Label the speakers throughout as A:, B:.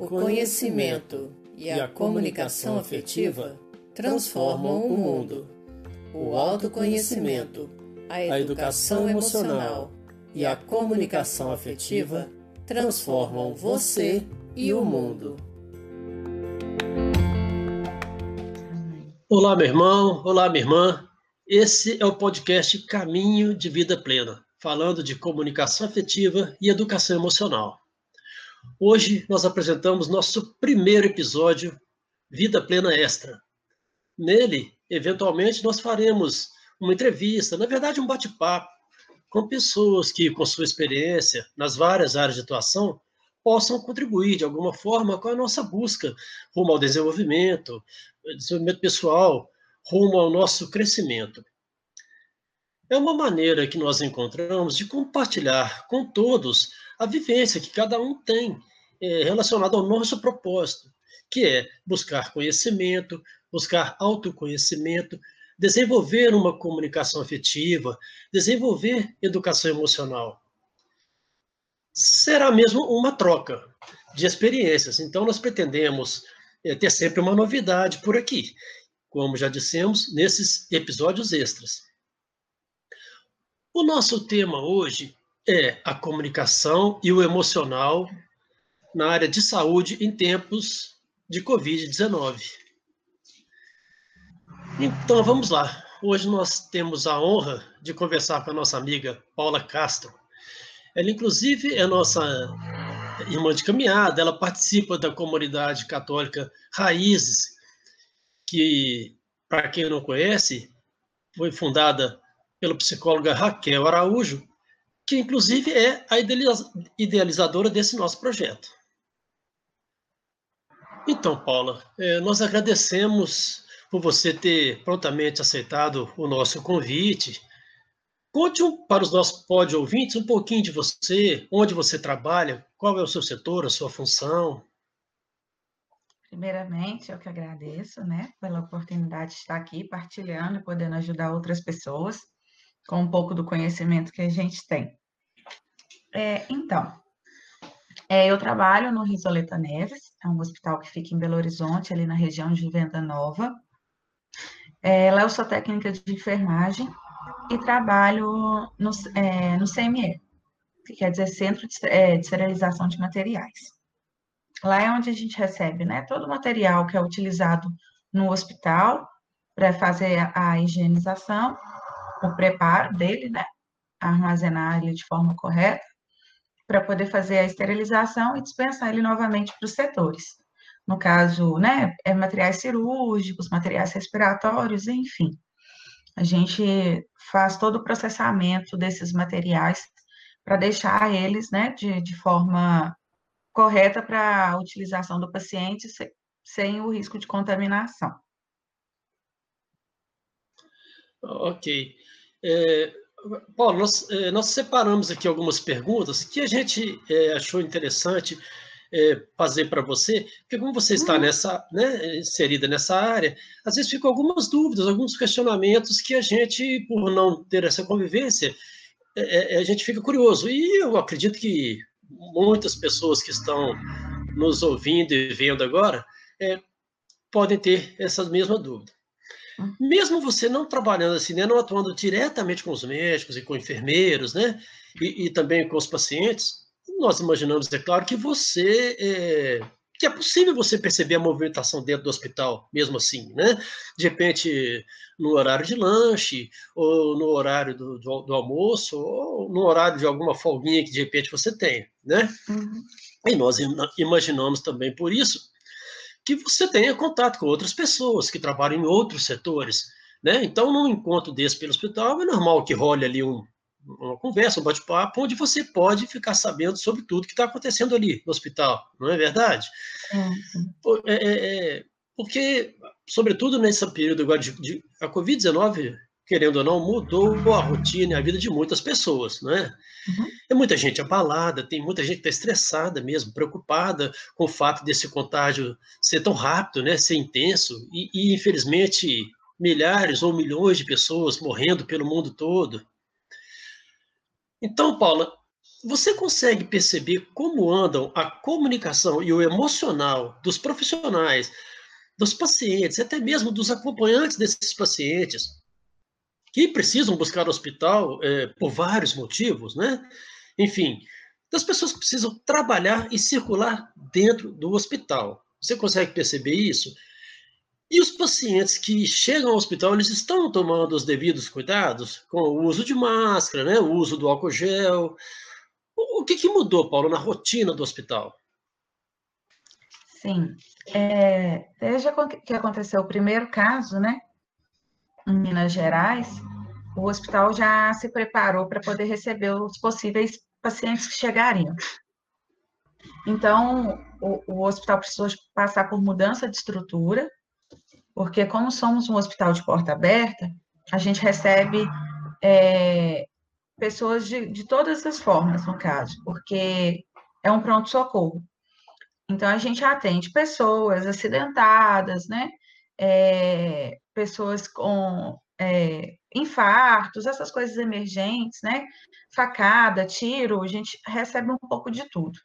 A: O conhecimento e a comunicação afetiva transformam o mundo. O autoconhecimento, a educação emocional e a comunicação afetiva transformam você e o mundo.
B: Olá, meu irmão, olá, minha irmã. Esse é o podcast Caminho de Vida Plena, falando de comunicação afetiva e educação emocional. Hoje nós apresentamos nosso primeiro episódio, Vida Plena Extra. Nele, eventualmente, nós faremos uma entrevista, na verdade, um bate-papo com pessoas que, com sua experiência nas várias áreas de atuação, possam contribuir de alguma forma com a nossa busca rumo ao desenvolvimento, desenvolvimento pessoal, rumo ao nosso crescimento. É uma maneira que nós encontramos de compartilhar com todos a vivência que cada um tem é, relacionada ao nosso propósito, que é buscar conhecimento, buscar autoconhecimento, desenvolver uma comunicação afetiva, desenvolver educação emocional. Será mesmo uma troca de experiências. Então, nós pretendemos é, ter sempre uma novidade por aqui, como já dissemos nesses episódios extras. O nosso tema hoje é a comunicação e o emocional na área de saúde em tempos de Covid-19. Então, vamos lá. Hoje nós temos a honra de conversar com a nossa amiga Paula Castro. Ela, inclusive, é nossa irmã de caminhada, ela participa da comunidade católica Raízes, que, para quem não conhece, foi fundada pela psicóloga Raquel Araújo, que inclusive é a idealizadora desse nosso projeto. Então, Paula, é, nós agradecemos por você ter prontamente aceitado o nosso convite. Conte para os nossos pod ouvintes um pouquinho de você, onde você trabalha, qual é o seu setor, a sua função.
C: Primeiramente, eu que agradeço, né, pela oportunidade de estar aqui partilhando e podendo ajudar outras pessoas com um pouco do conhecimento que a gente tem. É, então, é, eu trabalho no Risoleta Neves, é um hospital que fica em Belo Horizonte, ali na região de Venda Nova. É, lá eu sou técnica de enfermagem e trabalho no, é, no CME, que quer dizer Centro de, é, de Esterilização de Materiais. Lá é onde a gente recebe né, todo o material que é utilizado no hospital para fazer a, a higienização, o preparo dele, né, armazenar ele de forma correta, para poder fazer a esterilização e dispensar ele novamente para os setores. No caso, né, é materiais cirúrgicos, materiais respiratórios, enfim. A gente faz todo o processamento desses materiais para deixar eles, né, de, de forma correta para a utilização do paciente sem o risco de contaminação.
B: Ok. É, Paulo, nós, eh, nós, separamos aqui algumas perguntas que a gente é, achou interessante é, fazer para você, porque como você está uhum. nessa, né, inserida nessa área, às vezes ficam algumas dúvidas, alguns questionamentos que a gente, por não ter essa convivência, é, a gente fica curioso. E eu acredito que muitas pessoas que estão nos ouvindo e vendo agora podem ter essa mesma dúvida. Mesmo você não trabalhando assim, né, não atuando diretamente com os médicos e com enfermeiros, né, e, e também com os pacientes, nós imaginamos, é claro, que você é, que é possível você perceber a movimentação dentro do hospital, mesmo assim, né? De repente, no horário de lanche, ou no horário do, do, do almoço, ou no horário de alguma folguinha que de repente você tem, né? Uhum. E nós imaginamos também por isso que você tenha contato com outras pessoas que trabalham em outros setores. Né? Então, num encontro desse pelo hospital, é normal que role ali um, uma conversa, um bate-papo, onde você pode ficar sabendo sobre tudo que está acontecendo ali no hospital, não é verdade? É, é, é, porque, sobretudo nesse período agora de, de a Covid-19 querendo ou não, mudou a rotina e a vida de muitas pessoas, né? Uhum. Tem muita gente abalada, tem muita gente que está estressada mesmo, preocupada com o fato desse contágio ser tão rápido, né? Ser intenso e, e infelizmente, milhares ou milhões de pessoas morrendo pelo mundo todo. Então, Paula, você consegue perceber como andam a comunicação e o emocional dos profissionais, dos pacientes, até mesmo dos acompanhantes desses pacientes, que precisam buscar o hospital é, por vários motivos, né? Enfim, das pessoas que precisam trabalhar e circular dentro do hospital. Você consegue perceber isso? E os pacientes que chegam ao hospital, eles estão tomando os devidos cuidados com o uso de máscara, né, o uso do álcool gel. O, que, que mudou, Paulo, na rotina do hospital?
C: Sim. É, desde que aconteceu o primeiro caso, né, em Minas Gerais, o hospital já se preparou para poder receber os possíveis pacientes que chegariam. Então, o, o hospital precisou passar por mudança de estrutura, porque como somos um hospital de porta aberta, a gente recebe é, pessoas de, de todas as formas, no caso, porque é um pronto-socorro. Então, a gente atende pessoas acidentadas, né? É, pessoas com é, infartos, essas coisas emergentes, né? Facada, tiro, a gente recebe um pouco de tudo.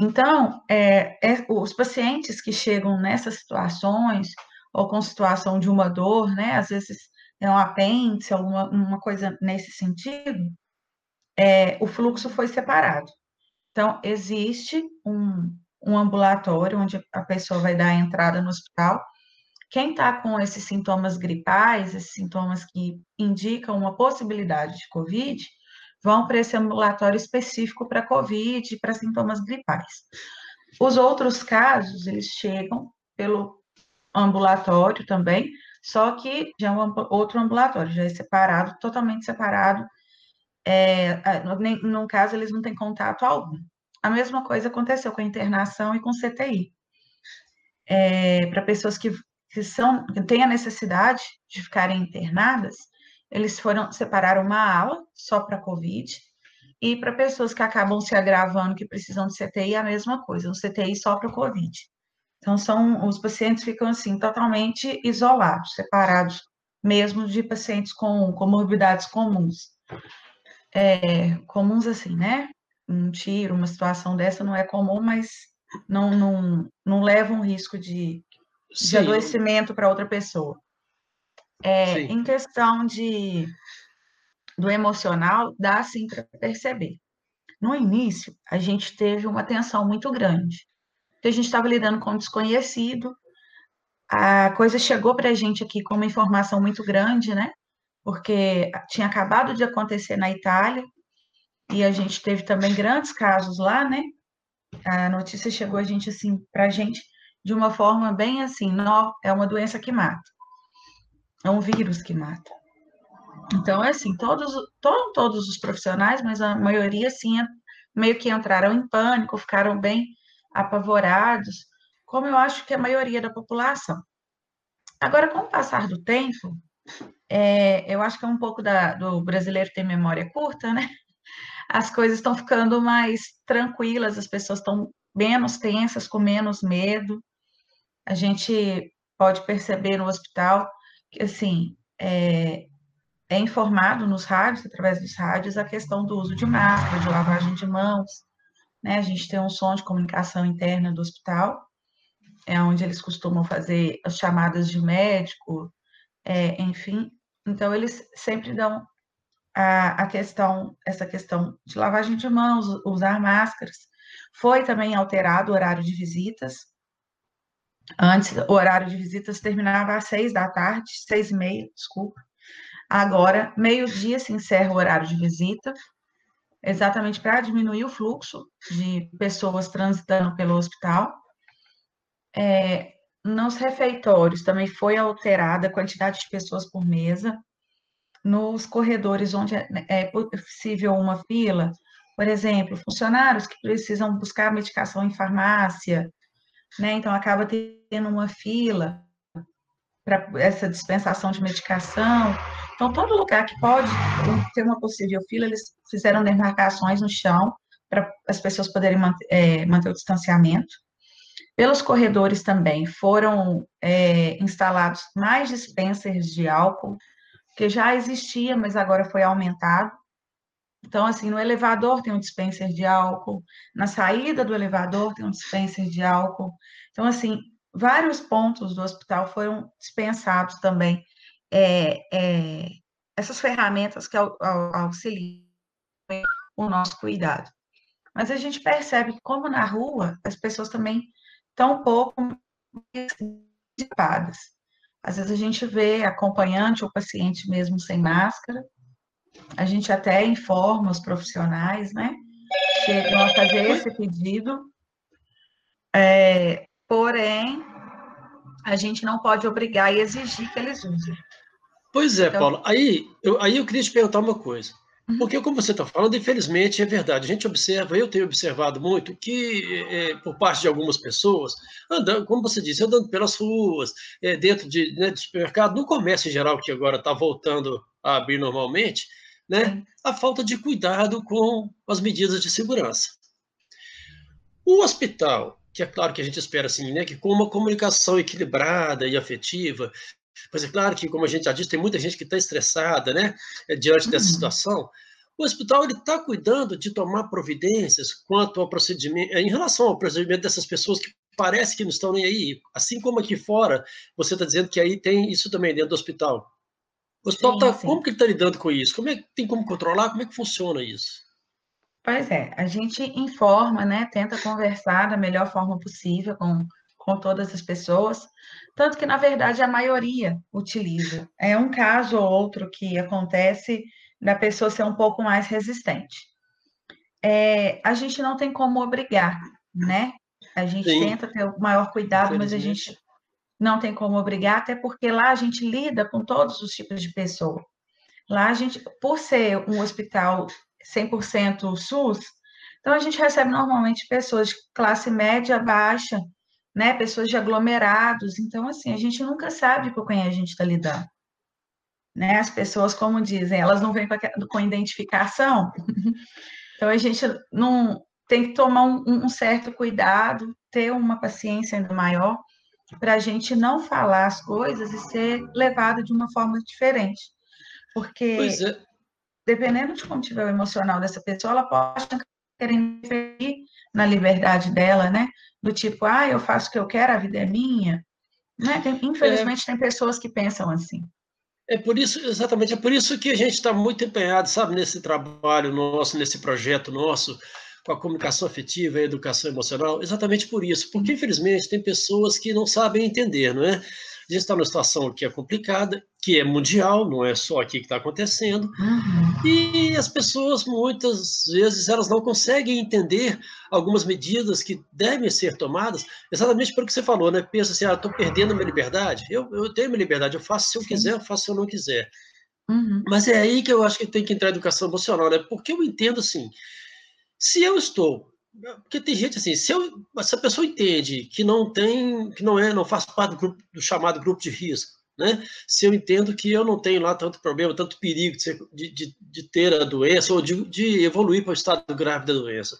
C: Então, é, é, os pacientes que chegam nessas situações, ou com situação de uma dor, né, às vezes é um apêndice, alguma uma coisa nesse sentido, é, o fluxo foi separado. Então, existe um, um ambulatório onde a pessoa vai dar a entrada no hospital. Quem está com esses sintomas gripais, esses sintomas que indicam uma possibilidade de Covid, vão para esse ambulatório específico para COVID para sintomas gripais. Os outros casos, eles chegam pelo ambulatório também, só que já é um outro ambulatório, já é separado, totalmente separado. É, no, no caso, eles não têm contato algum. A mesma coisa aconteceu com a internação e com CTI. É, para pessoas que, que, são, que têm a necessidade de ficarem internadas, eles foram separaram uma ala só para COVID e para pessoas que acabam se agravando, que precisam de CTI, a mesma coisa, um CTI só para COVID. Então, são, os pacientes ficam assim, totalmente isolados, separados, mesmo de pacientes com comorbidades comuns. É, comuns assim, né? Um tiro, uma situação dessa não é comum, mas não, não, não leva um risco de, de adoecimento para outra pessoa. É, em questão de do emocional, dá sim para perceber. No início, a gente teve uma tensão muito grande, porque a gente estava lidando com um desconhecido, a coisa chegou para a gente aqui com uma informação muito grande, né? Porque tinha acabado de acontecer na Itália, e a gente teve também grandes casos lá, né? A notícia chegou a gente assim para gente de uma forma bem assim, não, é uma doença que mata. É um vírus que mata. Então, é assim, todos, to, todos os profissionais, mas a maioria, sim, meio que entraram em pânico, ficaram bem apavorados, como eu acho que a maioria da população. Agora, com o passar do tempo, é, eu acho que é um pouco da, do brasileiro ter memória curta, né? As coisas estão ficando mais tranquilas, as pessoas estão menos tensas, com menos medo. A gente pode perceber no hospital que, assim, é, é informado nos rádios, através dos rádios, a questão do uso de máscara, de lavagem de mãos, né? A gente tem um som de comunicação interna do hospital, é onde eles costumam fazer as chamadas de médico, é, enfim. Então, eles sempre dão a, a questão, essa questão de lavagem de mãos, usar máscaras. Foi também alterado o horário de visitas, Antes, o horário de visitas terminava às seis da tarde, seis e meia, desculpa. Agora, meio-dia se encerra o horário de visita, exatamente para diminuir o fluxo de pessoas transitando pelo hospital. É, nos refeitórios também foi alterada a quantidade de pessoas por mesa. Nos corredores onde é, é possível uma fila, por exemplo, funcionários que precisam buscar medicação em farmácia, né? Então acaba tendo uma fila para essa dispensação de medicação. Então, todo lugar que pode ter uma possível fila, eles fizeram demarcações no chão para as pessoas poderem manter, é, manter o distanciamento. Pelos corredores também foram é, instalados mais dispensers de álcool, que já existia, mas agora foi aumentado. Então, assim, no elevador tem um dispenser de álcool, na saída do elevador tem um dispenser de álcool. Então, assim, vários pontos do hospital foram dispensados também é, é, essas ferramentas que auxiliam o nosso cuidado. Mas a gente percebe que, como na rua, as pessoas também estão um pouco dissipadas. Às vezes a gente vê acompanhante ou paciente mesmo sem máscara, a gente até informa os profissionais, né? Chegam a fazer esse pedido, é, porém, a gente não pode obrigar e exigir que eles usem.
B: Pois é, então, Paulo. Aí eu, aí eu queria te perguntar uma coisa. Porque, como você está falando, infelizmente é verdade. A gente observa, eu tenho observado muito, que é, por parte de algumas pessoas, andando, como você disse, andando pelas ruas, é, dentro de, né, de supermercado, no comércio em geral, que agora está voltando a abrir normalmente, né, a falta de cuidado com as medidas de segurança. O hospital, que é claro que a gente espera assim, né, que com uma comunicação equilibrada e afetiva, Pois é claro que, como a gente já disse, tem muita gente que está estressada, né, eh, diante dessa uhum. situação. O hospital ele está cuidando de tomar providências quanto ao procedimento, eh, em relação ao procedimento dessas pessoas que parece que não estão nem aí. Assim como aqui fora, você está dizendo que aí tem isso também dentro do hospital. O hospital sim, tá, sim. como que ele está lidando com isso? Como é que tem como controlar? Como é que funciona isso?
C: Pois é, a gente informa, né, tenta conversar da melhor forma possível com com todas as pessoas, tanto que, na verdade, a maioria utiliza. É um caso ou outro que acontece da pessoa ser um pouco mais resistente. É, a gente não tem como obrigar, né? A gente Sim. tenta ter o maior cuidado, mas a gente não tem como obrigar, até porque lá a gente lida com todos os tipos de pessoa. Lá a gente, por ser um hospital 100% SUS, então a gente recebe normalmente pessoas de classe média, baixa, né? Pessoas de aglomerados. Então, assim, a gente nunca sabe com quem a gente está lidando. Né? As pessoas, como dizem, elas não vêm com, com identificação. então, a gente não tem que tomar um, um certo cuidado, ter uma paciência ainda maior, para a gente não falar as coisas e ser levado de uma forma diferente. Porque, é. dependendo de como tiver o emocional dessa pessoa, ela pode querer interferir na liberdade dela, né? do tipo, ah, eu faço o que eu quero, a vida é minha. Né? Tem, infelizmente, é, tem pessoas que pensam assim.
B: É por isso, exatamente, é por isso que a gente está muito empenhado, sabe, nesse trabalho nosso, nesse projeto nosso, com a comunicação afetiva e a educação emocional, exatamente por isso, porque infelizmente tem pessoas que não sabem entender, não é? A gente está numa situação que é complicada, que é mundial, não é só aqui que está acontecendo, uhum. e as pessoas, muitas vezes, elas não conseguem entender algumas medidas que devem ser tomadas, exatamente pelo que você falou, né? Pensa assim, ah, estou perdendo minha liberdade. Eu, eu tenho minha liberdade, eu faço se eu quiser, eu faço se eu não quiser. Uhum. Mas é aí que eu acho que tem que entrar a educação emocional, né? Porque eu entendo assim, se eu estou porque tem gente assim, se, eu, se a pessoa entende que não tem, que não é, não faz parte do, grupo, do chamado grupo de risco, né? Se eu entendo que eu não tenho lá tanto problema, tanto perigo de, ser, de, de, de ter a doença ou de, de evoluir para o estado grave da doença.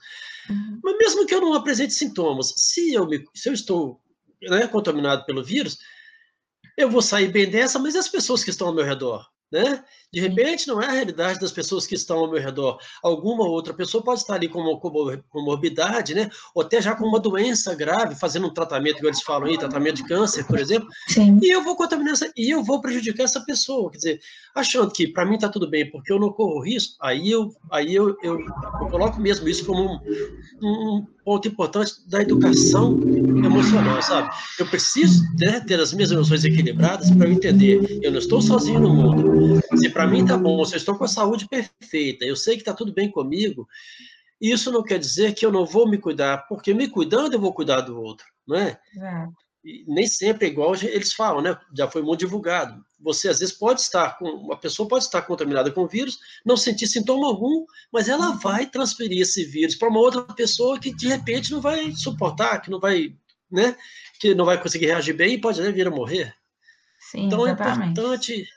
B: Uhum. Mas mesmo que eu não apresente sintomas, se eu, me, se eu estou né, contaminado pelo vírus, eu vou sair bem dessa, mas as pessoas que estão ao meu redor? Né? De repente, não é a realidade das pessoas que estão ao meu redor. Alguma outra pessoa pode estar ali com uma comorbidade, né? ou até já com uma doença grave, fazendo um tratamento, que eles falam aí, tratamento de câncer, por exemplo, Sim. e eu vou contaminar essa, e eu vou prejudicar essa pessoa. Quer dizer, achando que para mim está tudo bem, porque eu não corro risco, aí eu, aí eu, eu, eu coloco mesmo isso como um, um ponto importante da educação emocional, sabe? Eu preciso né, ter as minhas emoções equilibradas para eu entender. Eu não estou sozinho no mundo. Se para mim tá bom, se eu estou com a saúde perfeita, eu sei que está tudo bem comigo, isso não quer dizer que eu não vou me cuidar, porque me cuidando eu vou cuidar do outro, não é? É. nem sempre é igual eles falam, né? Já foi muito divulgado. Você às vezes pode estar com uma pessoa pode estar contaminada com o vírus, não sentir sintoma algum, mas ela uhum. vai transferir esse vírus para uma outra pessoa que de repente não vai suportar, que não vai, né? Que não vai conseguir reagir bem e pode até vir a morrer. Sim, então exatamente. é importante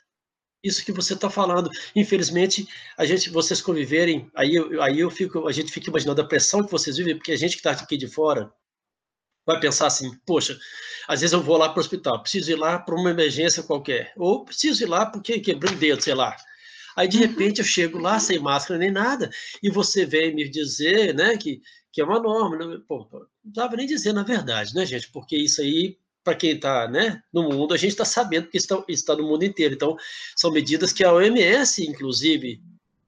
B: isso que você está falando. Infelizmente, a gente, vocês conviverem, aí, aí eu fico, a gente fica imaginando a pressão que vocês vivem, porque a gente que está aqui de fora vai pensar assim, poxa, às vezes eu vou lá para o hospital, preciso ir lá para uma emergência qualquer, ou preciso ir lá porque quebrei o dedo, sei lá. Aí, de uhum. repente, eu chego lá sem máscara nem nada, e você vem me dizer, né, que, que é uma norma. Né? Pô, não precisava nem dizer na verdade, né, gente? Porque isso aí, para quem está né, no mundo, a gente está sabendo que está, está no mundo inteiro. Então, são medidas que a OMS, inclusive,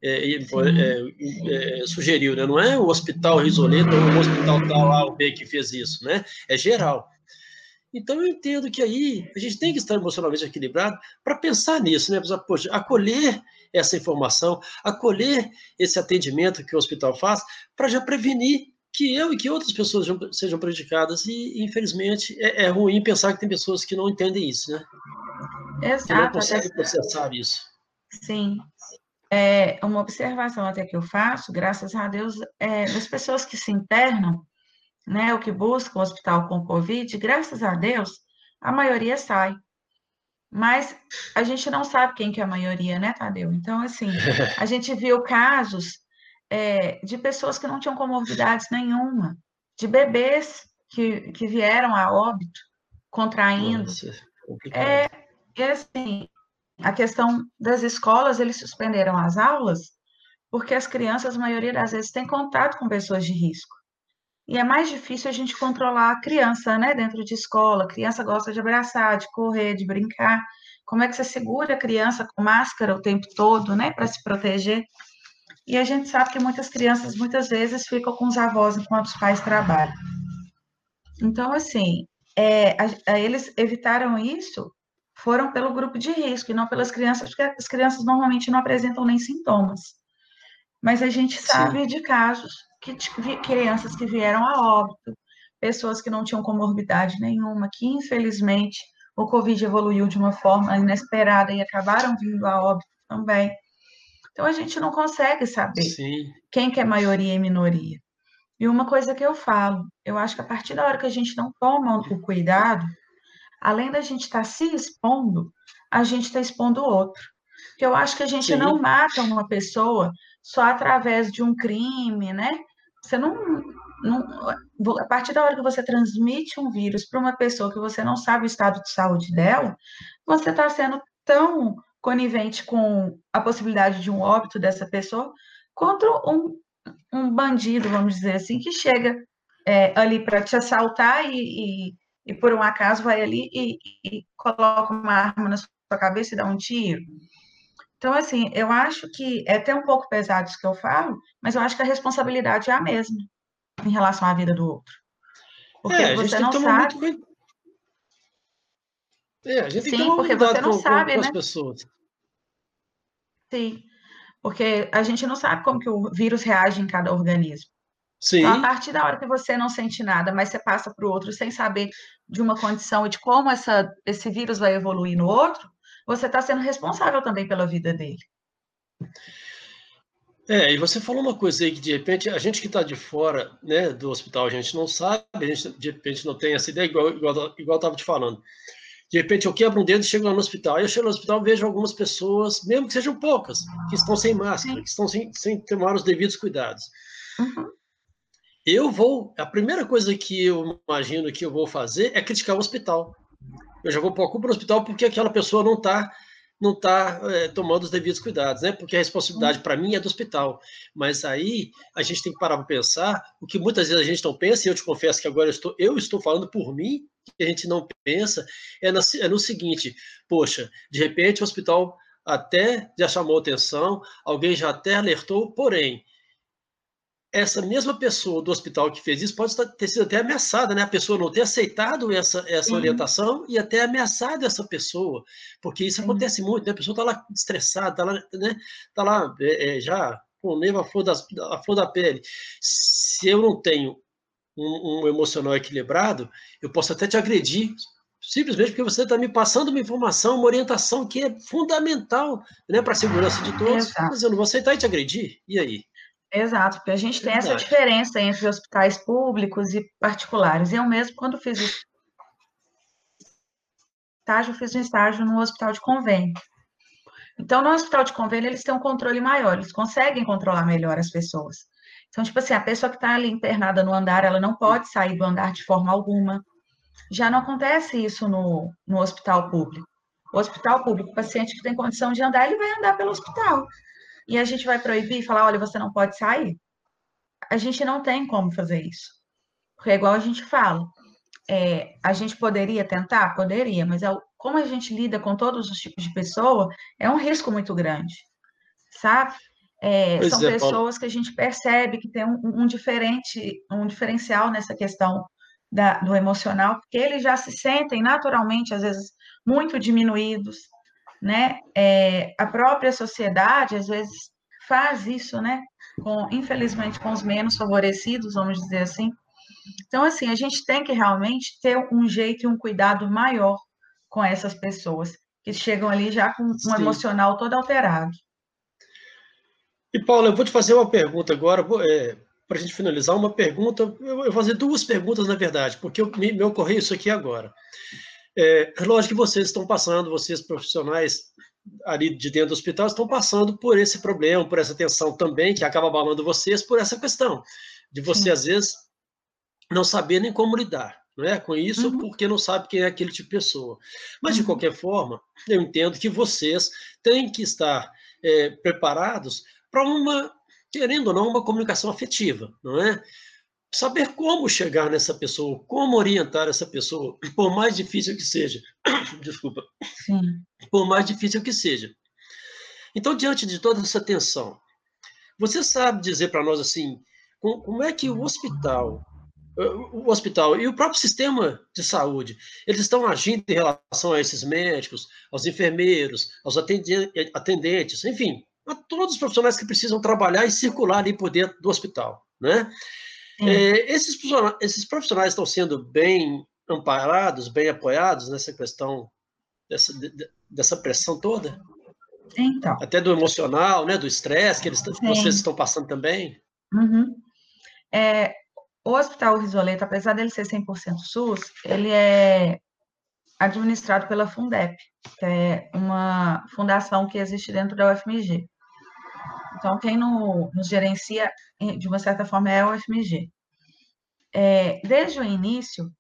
B: é, é, é, sugeriu, né? Não é o hospital Risoleta ou o hospital tal A ou B que fez isso, né? É geral. Então eu entendo que aí a gente tem que estar emocionalmente equilibrado para pensar nisso, né? Poxa, acolher essa informação, acolher esse atendimento que o hospital faz, para já prevenir que eu e que outras pessoas sejam prejudicadas. E, infelizmente, é, é, ruim pensar que tem pessoas que não entendem isso, né?
C: Exato. Que
B: não conseguem processar isso.
C: Sim. É, uma observação até que eu faço, graças a Deus, é, das pessoas que se internam, né, o que busca o hospital com Covid, graças a Deus, a maioria sai. Mas a gente não sabe quem que é a maioria, né, Tadeu? Então, assim, a gente viu casos é, de pessoas que não tinham comorbidades nenhuma, de bebês que, que vieram a óbito contraindo. Nossa, é, é assim, a questão das escolas, eles suspenderam as aulas porque as crianças, a maioria das vezes, têm contato com pessoas de risco. E é mais difícil a gente controlar a criança, né, dentro de escola. A criança gosta de abraçar, de correr, de brincar. Como é que você segura a criança com máscara o tempo todo, né, para se proteger? E a gente sabe que muitas crianças, muitas vezes, ficam com os avós enquanto os pais trabalham. Então, assim, é, a, a, eles evitaram isso, foram pelo grupo de risco e não pelas crianças, porque as crianças normalmente não apresentam nem sintomas. Mas a gente sabe Sim. de casos que crianças que vieram a óbito, pessoas que não tinham comorbidade nenhuma, que infelizmente o Covid evoluiu de uma forma inesperada e acabaram vindo a óbito também. Então a gente não consegue saber Sim. quem que é maioria e minoria. E uma coisa que eu falo, eu acho que a partir da hora que a gente não toma o cuidado, além da gente estar tá se expondo, a gente está expondo o outro. Porque eu acho que a gente Sim. não mata uma pessoa só através de um crime, né? Você não, não, a partir da hora que você transmite um vírus para uma pessoa que você não sabe o estado de saúde dela, você está sendo tão conivente com a possibilidade de um óbito dessa pessoa contra um, um bandido, vamos dizer assim, que chega é, ali para te assaltar e, e, e, por um acaso vai ali e, e coloca uma arma na sua cabeça e dá um tiro. Então, assim, eu acho que é até um pouco pesado isso que eu falo, mas eu acho que a responsabilidade é a mesma em relação à vida do outro. Porque é, você não sabe. Muito...
B: É, a gente Sim, tem que tomar porque você não com, sabe, com, né? pessoas.
C: Sim, porque a gente não sabe como que o vírus reage em cada organismo.
B: Sim.
C: Então, a partir da hora que você não sente nada, mas você passa para o outro sem saber de uma condição e de como essa, esse vírus vai evoluir no outro, você está sendo responsável também pela vida dele.
B: É, e você falou uma coisa aí que de repente a gente que está de fora né, do hospital, a gente não sabe, a gente de repente não tem essa ideia, igual, igual, igual estava te falando. De repente eu quebro um dedo e chego lá no hospital. Eu chego no hospital e vejo algumas pessoas, mesmo que sejam poucas, que estão sem máscara, Sim. que estão sem, sem tomar os devidos cuidados. Uhum. Eu vou, a primeira coisa que eu imagino que eu vou fazer é criticar o hospital eu já vou pôr a culpa no hospital porque aquela pessoa não está não tá, é, tomando os devidos cuidados, né? Porque a responsabilidade para mim é do hospital. Mas aí a gente tem que parar para pensar o que muitas vezes a gente não pensa, e eu te confesso que agora eu estou, eu estou falando por mim, que a gente não pensa, é, na, é no seguinte: poxa, de repente o hospital até já chamou atenção, alguém já até alertou, porém, essa mesma pessoa do hospital que fez isso pode ter sido até ameaçada, né? A pessoa não ter aceitado essa, essa orientação e até ameaçado essa pessoa, porque isso Sim. acontece muito, né? A pessoa está lá estressada, está lá, né? Tá lá é, é, já com o à flor, das, à flor da pele. Se eu não tenho um, um emocional equilibrado, eu posso até te agredir, simplesmente porque você está me passando uma informação, uma orientação que é fundamental né, para a segurança de todos, Exato. mas eu não vou aceitar e te agredir. E aí?
C: Exato, porque a gente tem essa diferença entre hospitais públicos e particulares. Eu mesmo, quando fiz o estágio, fiz um estágio no hospital de convênio. Então, no hospital de convênio, eles têm um controle maior, eles conseguem controlar melhor as pessoas. Então, tipo assim, a pessoa que está ali internada no andar, ela não pode sair do andar de forma alguma. Já não acontece isso no, no hospital público. O hospital público, o paciente que tem condição de andar, ele vai andar pelo hospital. E a gente vai proibir e falar, olha, você não pode sair? A gente não tem como fazer isso. Porque é igual a gente fala. É, a gente poderia tentar? Poderia, mas é, como a gente lida com todos os tipos de pessoa, é um risco muito grande, sabe? É, são é, pessoas que a gente percebe que tem um, um, diferente, um diferencial nessa questão da, do emocional, porque eles já se sentem naturalmente, às vezes, muito diminuídos, né? É, a própria sociedade, às vezes, faz isso, né? Com, infelizmente, com os menos favorecidos, vamos dizer assim. Então, assim, a gente tem que realmente ter um jeito e um cuidado maior com essas pessoas que chegam ali já com um Sim. emocional todo alterado.
B: E, Paula, eu vou te fazer uma pergunta agora, é, para a gente finalizar, uma pergunta, eu vou fazer duas perguntas, na verdade, porque eu, me, me ocorreu isso aqui agora. É, lógico que vocês estão passando, vocês profissionais ali de dentro do hospital estão passando por esse problema, por essa tensão também, que acaba abalando vocês, por essa questão de você, Sim. às vezes, não saber nem como lidar não é? com isso, uhum. porque não sabe quem é aquele tipo de pessoa. Mas, uhum. de qualquer forma, eu entendo que vocês têm que estar é, preparados para uma, querendo ou não, uma comunicação afetiva, não é? Saber como chegar nessa pessoa, como orientar essa pessoa, por mais difícil que seja. Desculpa. Sim. Por mais difícil que seja. Então, diante de toda essa tensão, você sabe dizer para nós assim, como é que o hospital, o hospital e o próprio sistema de saúde, eles estão agindo em relação a esses médicos, aos enfermeiros, aos atendentes, enfim, a todos os profissionais que precisam trabalhar e circular ali por dentro do hospital, né? É, esses, esses profissionais estão sendo bem amparados, bem apoiados nessa questão dessa, dessa pressão toda?
C: Então.
B: Até do emocional, né, do estresse que eles, vocês estão passando também?
C: Uhum. É, o Hospital Risoleto, apesar dele ser 100% SUS, ele é administrado pela Fundep, que é uma fundação que existe dentro da UFMG. Então, quem no, nos gerencia, de uma certa forma, é a UFMG. É, desde o início,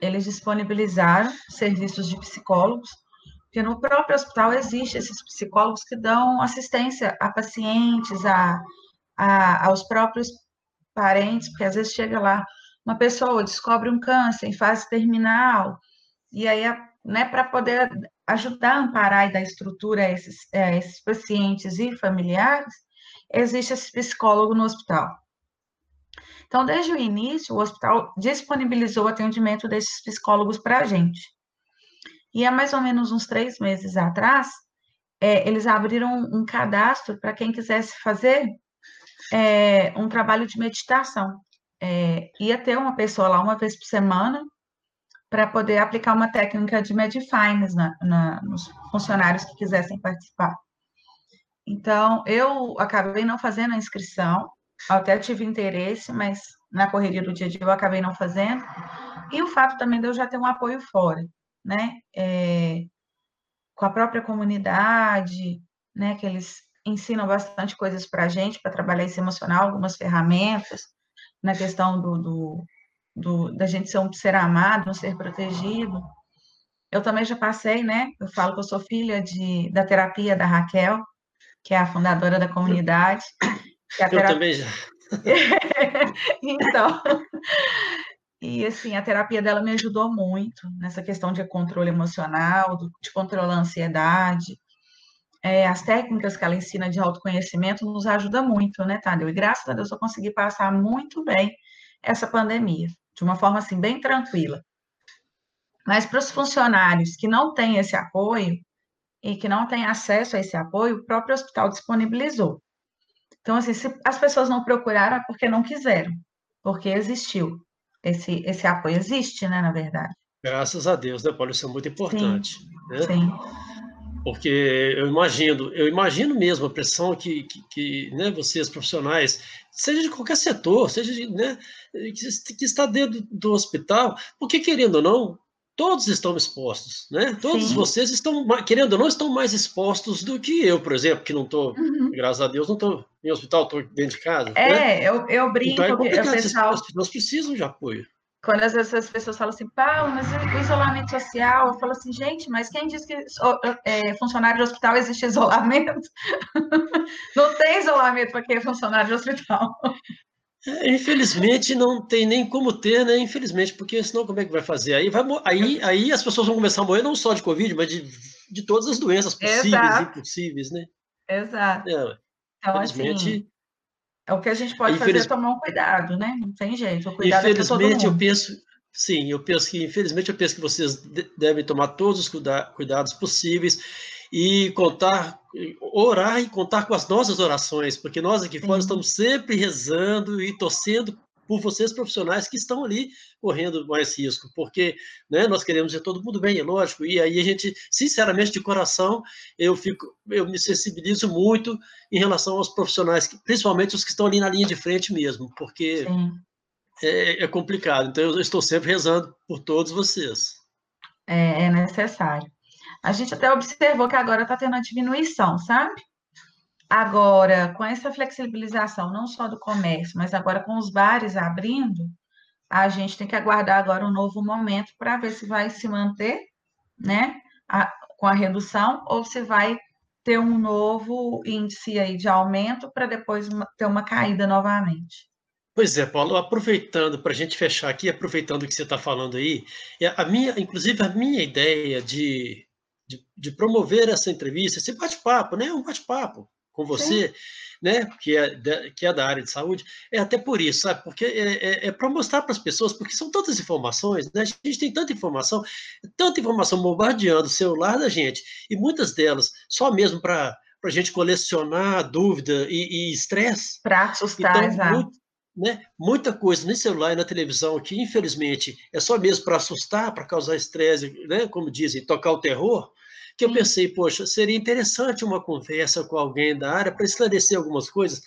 C: eles disponibilizaram serviços de psicólogos, porque no próprio hospital existem esses psicólogos que dão assistência a pacientes, a, a, aos próprios parentes, porque às vezes chega lá uma pessoa, descobre um câncer em fase terminal, e aí, né, para poder ajudar a amparar e dar estrutura a esses, a esses pacientes e familiares, existe esse psicólogo no hospital. Então, desde o início, o hospital disponibilizou o atendimento desses psicólogos para a gente. E há mais ou menos uns três meses atrás, é, eles abriram um cadastro para quem quisesse fazer é, um trabalho de meditação. É, ia ter uma pessoa lá uma vez por semana para poder aplicar uma técnica de Medifines na, na, nos funcionários que quisessem participar. Então, eu acabei não fazendo a inscrição, até tive interesse, mas na correria do dia a dia eu acabei não fazendo. E o fato também de eu já ter um apoio fora, né? É, com a própria comunidade, né? Que eles ensinam bastante coisas para a gente, para trabalhar esse emocional, algumas ferramentas, na questão do, do do, da gente ser um ser amado, um ser protegido. Eu também já passei, né? Eu falo que eu sou filha de, da terapia da Raquel, que é a fundadora da comunidade.
B: eu terapia... também já.
C: então, e assim, a terapia dela me ajudou muito nessa questão de controle emocional, de controlar a ansiedade. É, as técnicas que ela ensina de autoconhecimento nos ajuda muito, né, Tadeu? E graças a Deus eu consegui passar muito bem essa pandemia de uma forma assim bem tranquila. Mas para os funcionários que não têm esse apoio e que não têm acesso a esse apoio, o próprio hospital disponibilizou. Então, assim, se as pessoas não procuraram é porque não quiseram, porque existiu. Esse, esse apoio existe, né, na verdade.
B: Graças a Deus, né, Paulo? Isso é muito importante. Sim. Né? Sim. Porque eu imagino, eu imagino mesmo a pressão que, que, que né, vocês profissionais, seja de qualquer setor, seja de, né, que, que, está dentro do hospital, porque querendo ou não, todos estão expostos, né? Todos Sim. vocês estão, querendo ou não, estão mais expostos do que eu, por exemplo, que não estou, uhum. graças a Deus, não estou em hospital, estou dentro de casa.
C: É, né? eu, eu brinco.
B: Então é complicado, pessoal... as pessoas precisam de apoio.
C: Quando às vezes as pessoas falam assim, Paulo, mas o isolamento social, eu falo assim, gente, mas quem diz que é, funcionário de hospital existe isolamento? não tem isolamento para quem é funcionário de hospital.
B: É, infelizmente não tem nem como ter, né? Infelizmente, porque senão como é que vai fazer? Aí, vai, aí, aí as pessoas vão começar a morrer não só de Covid, mas de, de todas as doenças possíveis e impossíveis, né?
C: Exato. É, então, assim, é o que a gente pode Infeliz... fazer é tomar um cuidado, né? Não tem jeito. O cuidado
B: é infelizmente, é eu penso, sim, eu penso que, infelizmente, eu penso que vocês devem tomar todos os cuida cuidados possíveis e contar, orar e contar com as nossas orações, porque nós aqui sim. fora estamos sempre rezando e torcendo por vocês profissionais que estão ali correndo mais risco, porque né, nós queremos ver todo mundo bem, é lógico, e aí a gente, sinceramente, de coração, eu fico, eu me sensibilizo muito em relação aos profissionais, principalmente os que estão ali na linha de frente mesmo, porque é, é, complicado, então eu estou sempre rezando por todos vocês.
C: É, é necessário. A gente até observou que agora está tendo uma diminuição, sabe? Agora, com essa flexibilização, não só do comércio, mas agora com os bares abrindo, a gente tem que aguardar agora um novo momento para ver se vai se manter, né, a, com a redução, ou se vai ter um novo índice aí de aumento para depois ter uma caída novamente.
B: Pois é, Paulo, aproveitando para a gente fechar aqui, aproveitando o que você está falando aí, a minha, inclusive a minha ideia de, de, de promover essa entrevista, esse bate-papo, né? Um bate-papo com você, Sim. né, que é, da, que é da área de saúde, é até por isso, sabe? Porque é, é, é para mostrar para as pessoas, porque são tantas informações, né? A gente tem tanta informação, tanta informação bombardeando o celular da gente, e muitas delas só mesmo para a gente colecionar dúvida e estresse.
C: Para assustar, então, exato.
B: Muito, né, muita coisa no celular e na televisão que, infelizmente, é só mesmo para assustar, para causar estresse, né, como dizem, tocar o terror, que eu pensei, poxa, seria interessante uma conversa com alguém da área para esclarecer algumas coisas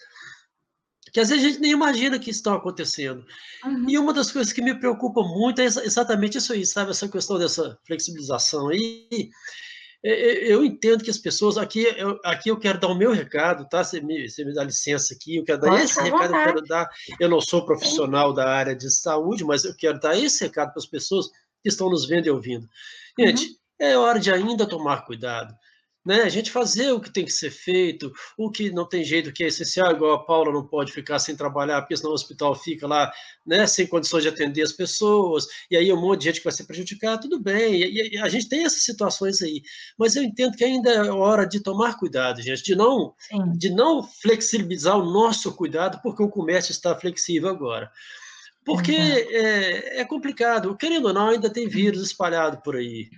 B: que às vezes a gente nem imagina que estão acontecendo. Uhum. E uma das coisas que me preocupa muito é exatamente isso aí, sabe? Essa questão dessa flexibilização aí. Eu entendo que as pessoas. Aqui eu, aqui eu quero dar o meu recado, tá? Você me, você me dá licença aqui, eu quero dar Pode esse recado, eu quero dar. Eu não sou profissional da área de saúde, mas eu quero dar esse recado para as pessoas que estão nos vendo e ouvindo. Gente, uhum é hora de ainda tomar cuidado. Né? A gente fazer o que tem que ser feito, o que não tem jeito, que é essencial, igual a Paula não pode ficar sem trabalhar, porque senão o hospital fica lá né, sem condições de atender as pessoas, e aí um monte de gente que vai ser prejudicada, tudo bem, e, e a gente tem essas situações aí, mas eu entendo que ainda é hora de tomar cuidado, gente, de não, de não flexibilizar o nosso cuidado, porque o comércio está flexível agora. Porque é, é complicado, querendo ou não, ainda tem vírus espalhado por aí.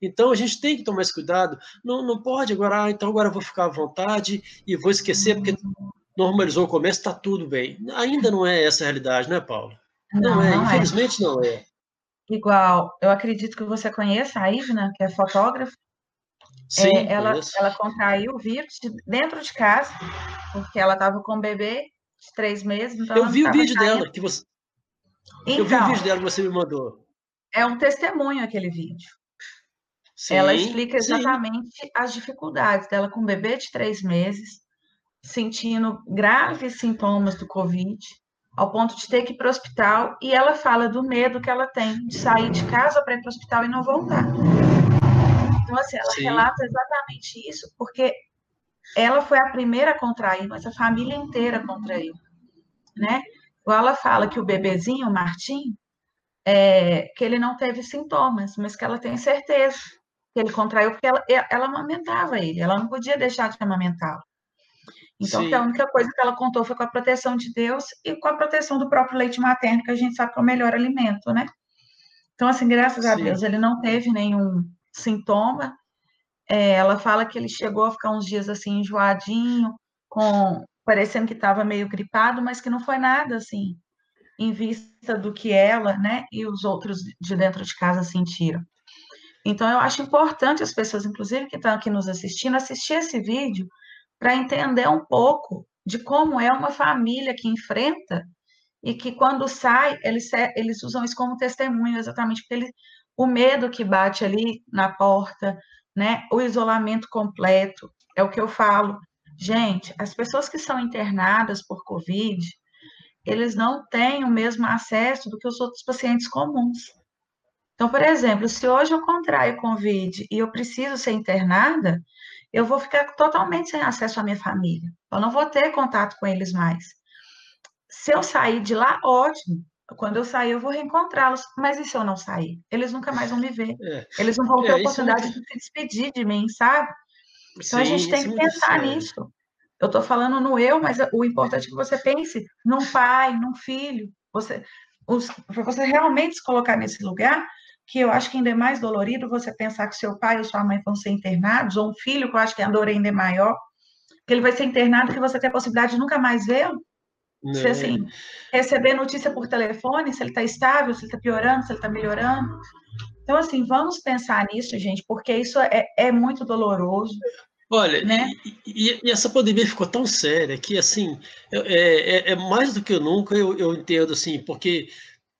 B: Então a gente tem que tomar esse cuidado. Não, não pode agora, ah, então agora eu vou ficar à vontade e vou esquecer, porque normalizou o comércio, está tudo bem. Ainda não é essa a realidade, né, Paulo? Não, não é, não é. infelizmente é. não é.
C: Igual, eu acredito que você conheça a Ivna, que é fotógrafa. Sim, é, ela, ela contraiu o vírus dentro de casa, porque ela estava com bebê de três meses. Então
B: eu vi o vídeo saindo. dela que você. Então, eu vi o então vídeo dela que você me mandou.
C: É um testemunho aquele vídeo. Sim, ela explica exatamente sim. as dificuldades dela com um bebê de três meses, sentindo graves sintomas do Covid, ao ponto de ter que ir para o hospital, e ela fala do medo que ela tem de sair de casa para ir para o hospital e não voltar. Então, assim, ela sim. relata exatamente isso, porque ela foi a primeira a contrair, mas a família inteira contraiu, né? Igual ela fala que o bebezinho, o Martim, é, que ele não teve sintomas, mas que ela tem certeza que ele contraiu porque ela, ela amamentava ele, ela não podia deixar de amamentá-lo. Então, a única coisa que ela contou foi com a proteção de Deus e com a proteção do próprio leite materno, que a gente sabe que é o melhor alimento, né? Então, assim, graças Sim. a Deus, ele não teve nenhum sintoma. É, ela fala que ele chegou a ficar uns dias assim, enjoadinho, com parecendo que estava meio gripado, mas que não foi nada assim, em vista do que ela, né, e os outros de dentro de casa sentiram. Então, eu acho importante as pessoas, inclusive, que estão aqui nos assistindo, assistir esse vídeo para entender um pouco de como é uma família que enfrenta e que quando sai, eles, eles usam isso como testemunho, exatamente porque ele, o medo que bate ali na porta, né, o isolamento completo, é o que eu falo. Gente, as pessoas que são internadas por Covid, eles não têm o mesmo acesso do que os outros pacientes comuns. Então, por exemplo, se hoje eu contraio Covid e eu preciso ser internada, eu vou ficar totalmente sem acesso à minha família. Eu não vou ter contato com eles mais. Se eu sair de lá, ótimo. Quando eu sair, eu vou reencontrá-los. Mas e se eu não sair? Eles nunca mais vão me ver. É. Eles não vão ter é, a oportunidade de se despedir de mim, sabe? Então Sim, a gente tem que é pensar nisso. Eu estou falando no eu, mas o importante é que você pense num pai, num filho. Você, para você realmente se colocar nesse lugar, que eu acho que ainda é mais dolorido você pensar que seu pai ou sua mãe vão ser internados, ou um filho, que eu acho que a dor ainda é maior, que ele vai ser internado, que você tem a possibilidade de nunca mais vê-lo. Se, assim, receber notícia por telefone, se ele está estável, se ele está piorando, se ele está melhorando. Então, assim, vamos pensar nisso, gente, porque isso é, é muito doloroso.
B: Olha, né? e, e, essa pandemia ficou tão séria que, assim, é, é, é mais do que nunca eu, eu entendo, assim, porque,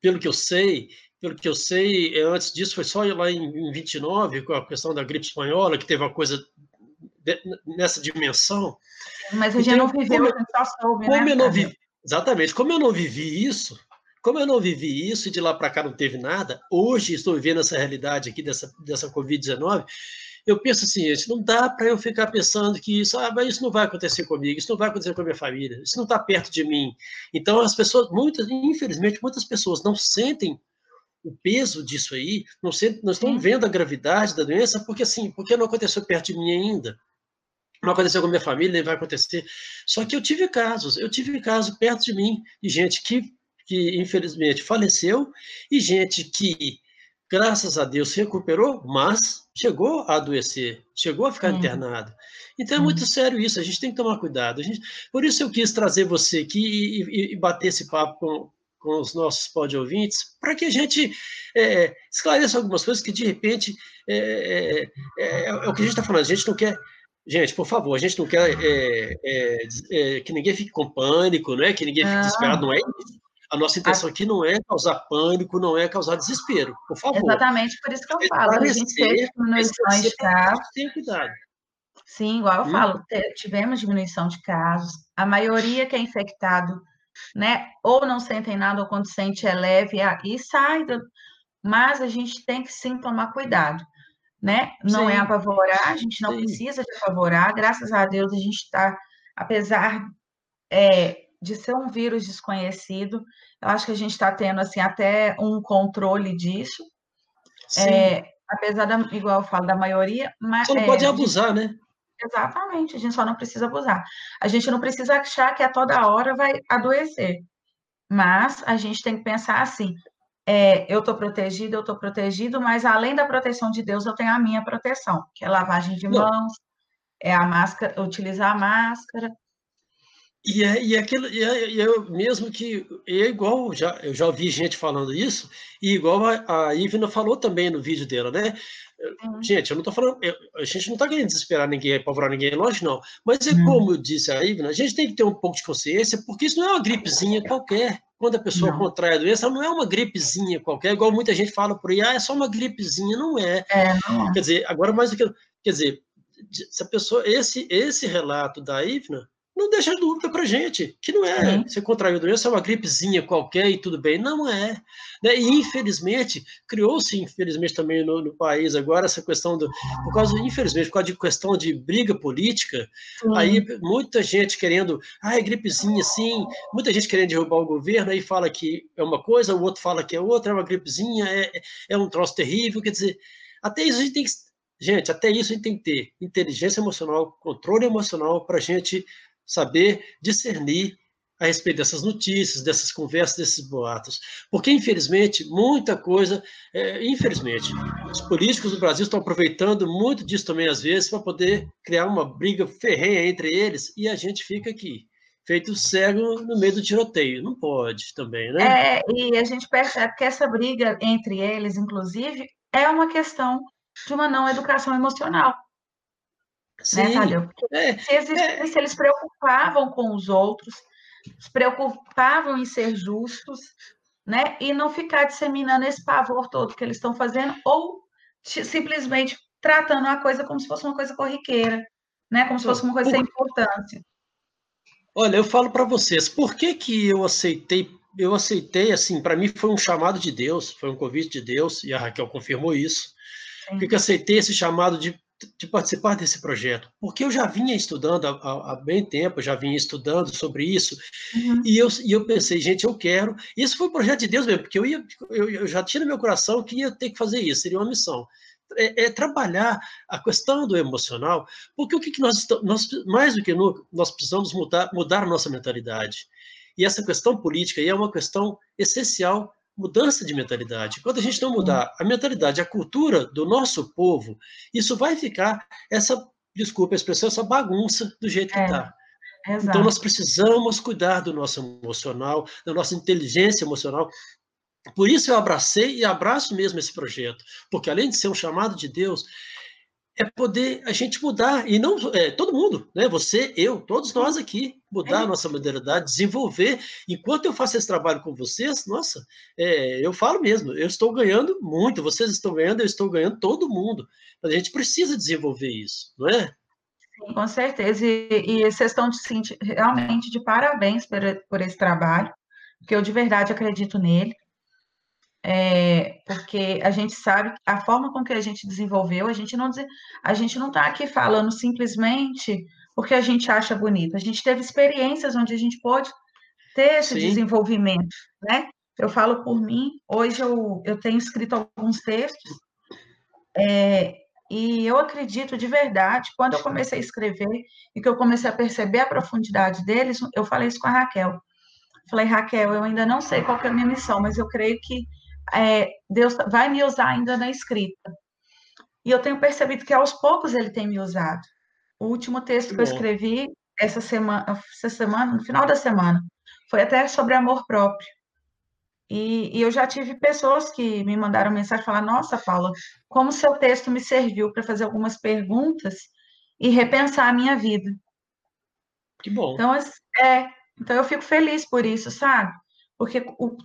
B: pelo que eu sei, pelo que eu sei, é, antes disso foi só lá em, em 29, com a questão da gripe espanhola, que teve uma coisa de, nessa dimensão.
C: Mas a gente então, não viveu, como, só soube, como
B: né? Eu não vi, exatamente, como eu não vivi isso, como eu não vivi isso e de lá para cá não teve nada, hoje estou vivendo essa realidade aqui dessa, dessa Covid-19, eu penso assim, gente, não dá para eu ficar pensando que isso, ah, mas isso não vai acontecer comigo, isso não vai acontecer com a minha família, isso não está perto de mim. Então, as pessoas, muitas, infelizmente, muitas pessoas não sentem o peso disso aí, não, sentem, não estão vendo a gravidade da doença, porque assim, porque não aconteceu perto de mim ainda. Não aconteceu com a minha família, nem vai acontecer. Só que eu tive casos, eu tive casos perto de mim, de gente que, que infelizmente faleceu, e gente que graças a Deus, recuperou, mas chegou a adoecer, chegou a ficar uhum. internado. Então é muito uhum. sério isso, a gente tem que tomar cuidado. Gente, por isso eu quis trazer você aqui e, e, e bater esse papo com, com os nossos pod ouvintes, para que a gente é, esclareça algumas coisas que, de repente, é, é, é, é o que a gente está falando. A gente não quer. Gente, por favor, a gente não quer é, que ninguém fique com pânico, né? que ninguém fique desesperado, não é isso. A nossa intenção aqui não é causar pânico, não é causar desespero, por favor.
C: Exatamente por isso que eu falo. A gente teve diminuições de casos.
B: Tenha cuidado.
C: Sim, igual eu hum. falo, tivemos diminuição de casos. A maioria que é infectado, né, ou não sentem nada, ou quando sente é leve e sai. Do... Mas a gente tem que sim tomar cuidado, né? Não é sim. é apavorar, a gente não sim. precisa de apavorar. Graças a Deus a gente está, apesar é, de ser um vírus desconhecido. Eu acho que a gente está tendo assim até um controle disso. É, apesar da, igual eu falo, da maioria, mas.
B: Só não
C: é,
B: pode abusar, né?
C: Exatamente, a gente só não precisa abusar. A gente não precisa achar que a toda hora vai adoecer. Mas a gente tem que pensar assim: é, eu estou protegido, eu estou protegido, mas além da proteção de Deus, eu tenho a minha proteção, que é lavagem de mãos, é a máscara, utilizar a máscara,
B: e é, e é aquilo, e é, e é mesmo que é igual, já, eu já ouvi gente falando isso, e igual a, a Ivna falou também no vídeo dela, né? Uhum. Gente, eu não estou falando, eu, a gente não está querendo desesperar ninguém, apavorar ninguém, lógico não. Mas é uhum. como disse a Ivna, a gente tem que ter um pouco de consciência, porque isso não é uma gripezinha qualquer. Quando a pessoa não. contrai a doença, não é uma gripezinha qualquer, igual muita gente fala por aí, ah, é só uma gripezinha, não é.
C: é não.
B: Quer dizer, agora mais do que. Quer dizer, se a pessoa, esse, esse relato da Ivna não deixa dúvida para gente, que não é, você contraiu a doença, é uma gripezinha qualquer e tudo bem, não é. Né? E infelizmente, criou-se, infelizmente também no, no, país agora, essa questão, do, por causa, infelizmente, por causa de questão de briga política, aí muita gente querendo, ah, é gripezinha sim, muita gente querendo derrubar o governo, aí fala que é uma coisa, o outro fala que é outra, é uma gripezinha, é, é um troço terrível, quer dizer, até isso a gente tem que Gente, até isso a gente tem que ter inteligência emocional, controle emocional para a gente saber discernir a respeito dessas notícias, dessas conversas, desses boatos. Porque, infelizmente, muita coisa, é, infelizmente, os políticos do Brasil estão aproveitando muito disso também, às vezes, para poder criar uma briga ferrenha entre eles, e a gente fica aqui, feito cego no meio do tiroteio. Não pode também,
C: né? É, e a gente percebe que essa briga entre eles, inclusive, é uma questão de uma não educação emocional. Né, Sim, né, Tadeu? É, se, é. se eles preocupavam com os outros, se preocupavam em ser justos, né? E não ficar disseminando esse pavor todo que eles estão fazendo, ou simplesmente tratando a coisa como se fosse uma coisa corriqueira, né? Como se fosse uma coisa sem importância.
B: Olha, eu falo para vocês, por que que eu aceitei? Eu aceitei, assim, para mim foi um chamado de Deus, foi um convite de Deus, e a Raquel confirmou isso. Por que, que eu aceitei esse chamado de, de participar desse projeto? Porque eu já vinha estudando há, há bem tempo, já vinha estudando sobre isso, uhum. e, eu, e eu pensei, gente, eu quero. Isso foi um projeto de Deus mesmo, porque eu, ia, eu, eu já tinha no meu coração que ia ter que fazer isso, seria uma missão é, é, trabalhar a questão do emocional, porque o que, que nós, nós, mais do que nunca, nós precisamos mudar, mudar a nossa mentalidade. E essa questão política é uma questão essencial, mudança de mentalidade. Quando a gente não mudar a mentalidade, a cultura do nosso povo, isso vai ficar essa, desculpa a expressão, essa bagunça do jeito que está. É, então, nós precisamos cuidar do nosso emocional, da nossa inteligência emocional, por isso eu abracei e abraço mesmo esse projeto, porque além de ser um chamado de Deus, é poder a gente mudar, e não é, todo mundo, né? Você, eu, todos nós aqui, mudar a é. nossa modernidade, desenvolver. Enquanto eu faço esse trabalho com vocês, nossa, é, eu falo mesmo, eu estou ganhando muito, vocês estão ganhando, eu estou ganhando todo mundo. Mas a gente precisa desenvolver isso, não é?
C: Sim, com certeza. E, e vocês estão realmente de parabéns por, por esse trabalho, porque eu de verdade acredito nele é, porque a gente sabe a forma com que a gente desenvolveu, a gente não a gente não está aqui falando simplesmente porque a gente acha bonito. A gente teve experiências onde a gente pode ter esse Sim. desenvolvimento, né? Eu falo por mim, hoje eu, eu tenho escrito alguns textos, é, e eu acredito de verdade, quando eu comecei a escrever e que eu comecei a perceber a profundidade deles, eu falei isso com a Raquel. Falei, Raquel, eu ainda não sei qual é a minha missão, mas eu creio que é, Deus vai me usar ainda na escrita. E eu tenho percebido que aos poucos ele tem me usado. O último texto que, que eu escrevi essa semana, essa semana, no final da semana, foi até sobre amor próprio. E, e, eu já tive pessoas que me mandaram mensagem falar: Nossa, Paula, como seu texto me serviu para fazer algumas perguntas e repensar a minha vida.
B: Que bom.
C: Então, é, então eu fico feliz por isso, sabe? Porque o, o,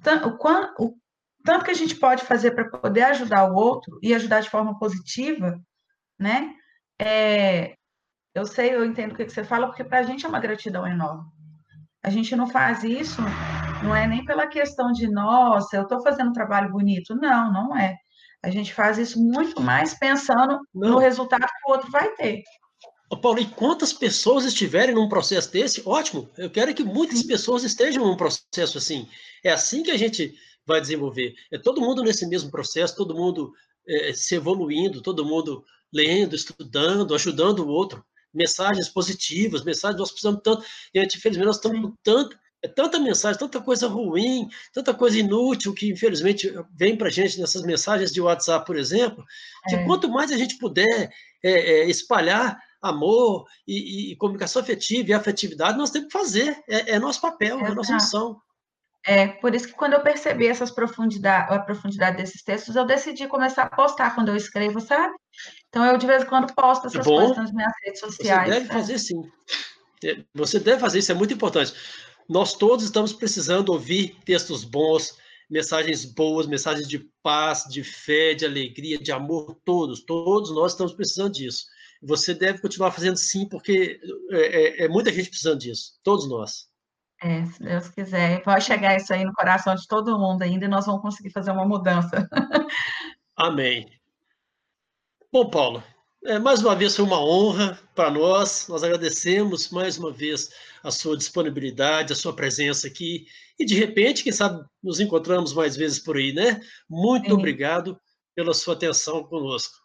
C: o, tanto que a gente pode fazer para poder ajudar o outro e ajudar de forma positiva, né? É, eu sei, eu entendo o que você fala, porque para a gente é uma gratidão enorme. A gente não faz isso, não é nem pela questão de, nossa, eu estou fazendo um trabalho bonito. Não, não é. A gente faz isso muito mais pensando não. no resultado que o outro vai ter.
B: Ô Paulo, e quantas pessoas estiverem num processo desse? Ótimo, eu quero que muitas pessoas estejam num processo assim. É assim que a gente vai desenvolver. É todo mundo nesse mesmo processo, todo mundo é, se evoluindo, todo mundo lendo, estudando, ajudando o outro. Mensagens positivas, mensagens, nós precisamos tanto, e a gente, infelizmente, nós estamos com tanto, é tanta mensagem, tanta coisa ruim, tanta coisa inútil que, infelizmente, vem para a gente nessas mensagens de WhatsApp, por exemplo, que é. quanto mais a gente puder é, é, espalhar amor e, e, comunicação afetiva e afetividade, nós temos que fazer. É, é nosso papel, é nossa missão.
C: É, por isso que quando eu percebi essas profundidade, a profundidade desses textos, eu decidi começar a postar quando eu escrevo, sabe? Então eu de vez em quando posto essas Bom, coisas nas minhas redes sociais.
B: Você deve é. fazer sim. É, você deve fazer isso, é muito importante. Nós todos estamos precisando ouvir textos bons, mensagens boas, mensagens de paz, de fé, de alegria, de amor, todos, todos nós estamos precisando disso. Você deve continuar fazendo sim, porque é, é, é muita gente precisando disso, todos nós.
C: É, se Deus quiser, vai chegar isso aí no coração de todo mundo ainda e nós vamos conseguir fazer uma mudança.
B: Amém. Bom, Paulo, é, mais uma vez foi uma honra para nós. Nós agradecemos mais uma vez a sua disponibilidade, a sua presença aqui. E de repente, quem sabe, nos encontramos mais vezes por aí, né? Muito Sim. obrigado pela sua atenção conosco.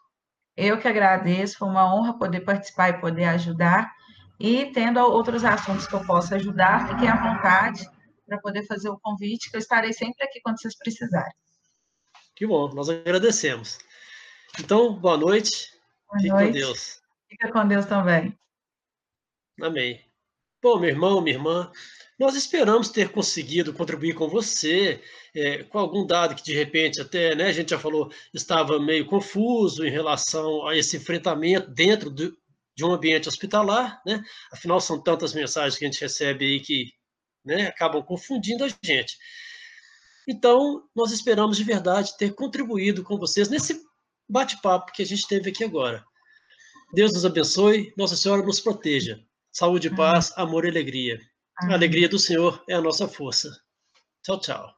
C: Eu que agradeço, foi uma honra poder participar e poder ajudar. E tendo outros assuntos que eu possa ajudar, fiquem à vontade para poder fazer o convite, que eu estarei sempre aqui quando vocês precisarem.
B: Que bom, nós agradecemos. Então, boa noite.
C: Boa Fique noite. com Deus. Fica com Deus também.
B: Amém. Bom, meu irmão, minha irmã, nós esperamos ter conseguido contribuir com você é, com algum dado que de repente até, né, a gente já falou, estava meio confuso em relação a esse enfrentamento dentro do, de um ambiente hospitalar, né? Afinal, são tantas mensagens que a gente recebe aí que né, acabam confundindo a gente. Então, nós esperamos de verdade ter contribuído com vocês nesse bate-papo que a gente teve aqui agora. Deus nos abençoe, Nossa Senhora nos proteja. Saúde, paz, amor e alegria. A alegria do Senhor é a nossa força. Tchau, tchau.